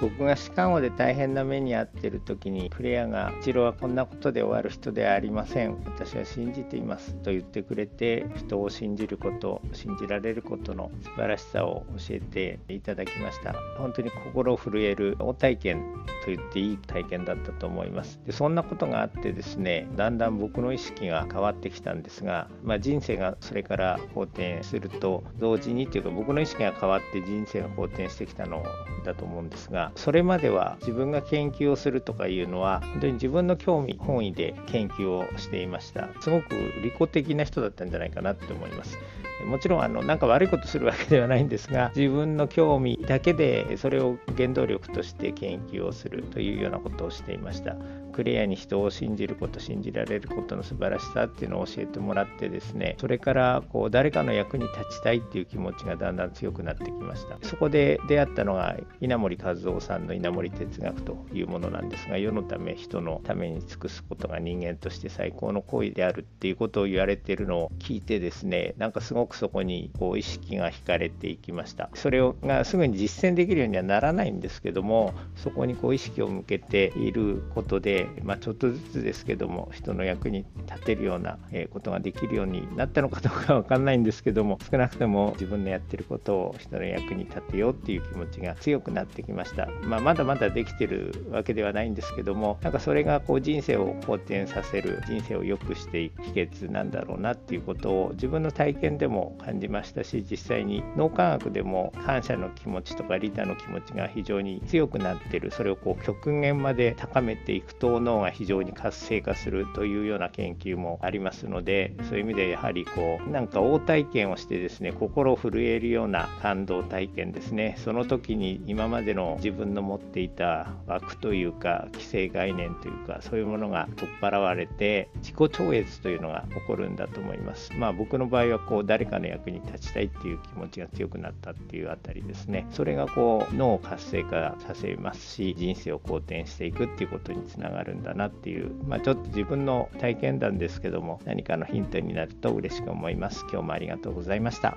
僕が歯間王で大変な目に遭ってる時にプレイヤーが「一郎はこんなことで終わる人ではありません。私は信じています」と言ってくれて人を信じること信じられることの素晴らしさを教えていただきました。本当に心震える大体験と言っていい体験だったと思います。でそんなことがあってですねだんだん僕の意識が変わってきたんですが、まあ、人生がそれから好転すると同時にというか僕の意識が変わって人生が好転してきたのだと思うんですがそれまでは自分が研究をするとかいうのは本当に自分の興味本位で研究をしていました。すごく利己的な人だったんじゃないかなって思います。もちろんあのなんか悪いことするわけではないんですが自分の興味だけでそれを原動力として研究をするというようなことをしていました。クリアに人を信じること信じられることの素晴らしさっていうのを教えてもらってですねそれからこう誰かの役に立ちたいっていう気持ちがだんだん強くなってきました。そこで出会ったのが稲森和夫さんの稲森哲学というものなんですが世のため人のために尽くすことが人間として最高の行為であるっていうことを言われてるのを聞いてですねなんかすごくそこにこう意識が惹かれていきました。それをがすぐに実践できるようにはならないんですけどもそこにこう意識を向けていることでまあ、ちょっとずつですけども人の役に立てるようなことができるようになったのかどうかわかんないんですけども少なくとも自分のやってることを人の役に立てようっていう気持ちが強くなってきました、まあ、まだまだできてるわけではないんですけどもなんかそれがこう人生を好転させる人生を良くしていく秘訣なんだろうなっていうことを自分の体験でも感じましたし実際に脳科学でも感謝の気持ちとか利他の気持ちが非常に強くなってる。それをこう極限まで高めていくと脳が非常に活性化するというような研究もありますのでそういう意味でやはりこうなんか大体験をしてですね心震えるような感動体験ですね。その時に今までの自分の持っていた枠というか既成概念というかそういうものが取っ払われて自己超越というのが起こるんだと思います。まあ僕の場合はこう誰かの役に立ちたいっていう気持ちが強くなったっていうあたりですね。それがこう脳を活性化させますし人生を好転していくっていうことにつながるんだなっていう、まあ、ちょっと自分の体験談ですけども何かのヒントになると嬉しく思います。今日もありがとうございました。